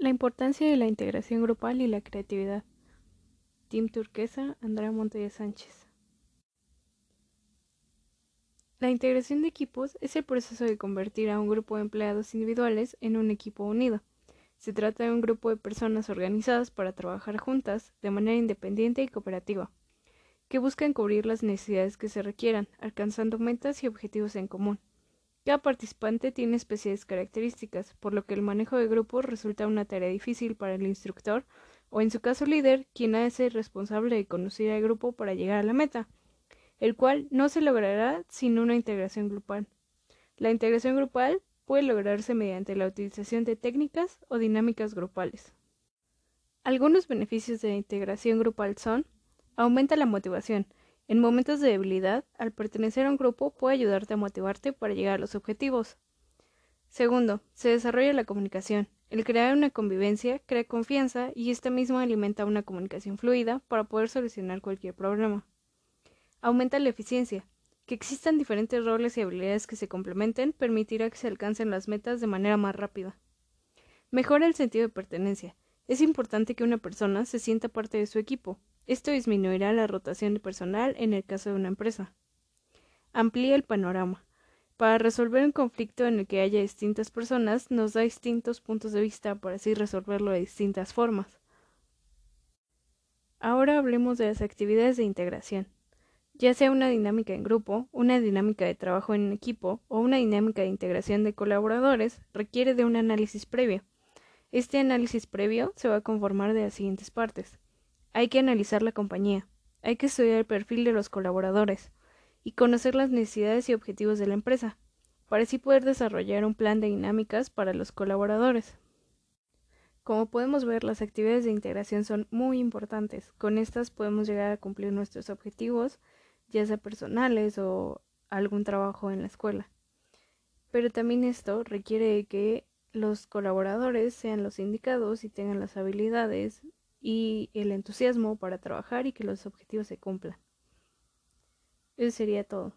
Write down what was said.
La importancia de la integración grupal y la creatividad. Team Turquesa, Andrea Montoya Sánchez. La integración de equipos es el proceso de convertir a un grupo de empleados individuales en un equipo unido. Se trata de un grupo de personas organizadas para trabajar juntas de manera independiente y cooperativa, que buscan cubrir las necesidades que se requieran, alcanzando metas y objetivos en común. Cada participante tiene especiales características, por lo que el manejo de grupos resulta una tarea difícil para el instructor o en su caso líder, quien ha de ser responsable de conducir al grupo para llegar a la meta, el cual no se logrará sin una integración grupal. La integración grupal puede lograrse mediante la utilización de técnicas o dinámicas grupales. Algunos beneficios de la integración grupal son aumenta la motivación. En momentos de debilidad, al pertenecer a un grupo puede ayudarte a motivarte para llegar a los objetivos. Segundo, se desarrolla la comunicación. El crear una convivencia crea confianza y esta misma alimenta una comunicación fluida para poder solucionar cualquier problema. Aumenta la eficiencia. Que existan diferentes roles y habilidades que se complementen permitirá que se alcancen las metas de manera más rápida. Mejora el sentido de pertenencia. Es importante que una persona se sienta parte de su equipo. Esto disminuirá la rotación de personal en el caso de una empresa. Amplía el panorama. Para resolver un conflicto en el que haya distintas personas, nos da distintos puntos de vista para así resolverlo de distintas formas. Ahora hablemos de las actividades de integración. Ya sea una dinámica en grupo, una dinámica de trabajo en equipo o una dinámica de integración de colaboradores, requiere de un análisis previo. Este análisis previo se va a conformar de las siguientes partes. Hay que analizar la compañía, hay que estudiar el perfil de los colaboradores, y conocer las necesidades y objetivos de la empresa, para así poder desarrollar un plan de dinámicas para los colaboradores. Como podemos ver, las actividades de integración son muy importantes. Con estas podemos llegar a cumplir nuestros objetivos, ya sea personales o algún trabajo en la escuela. Pero también esto requiere que los colaboradores sean los indicados y tengan las habilidades y el entusiasmo para trabajar y que los objetivos se cumplan. Eso sería todo.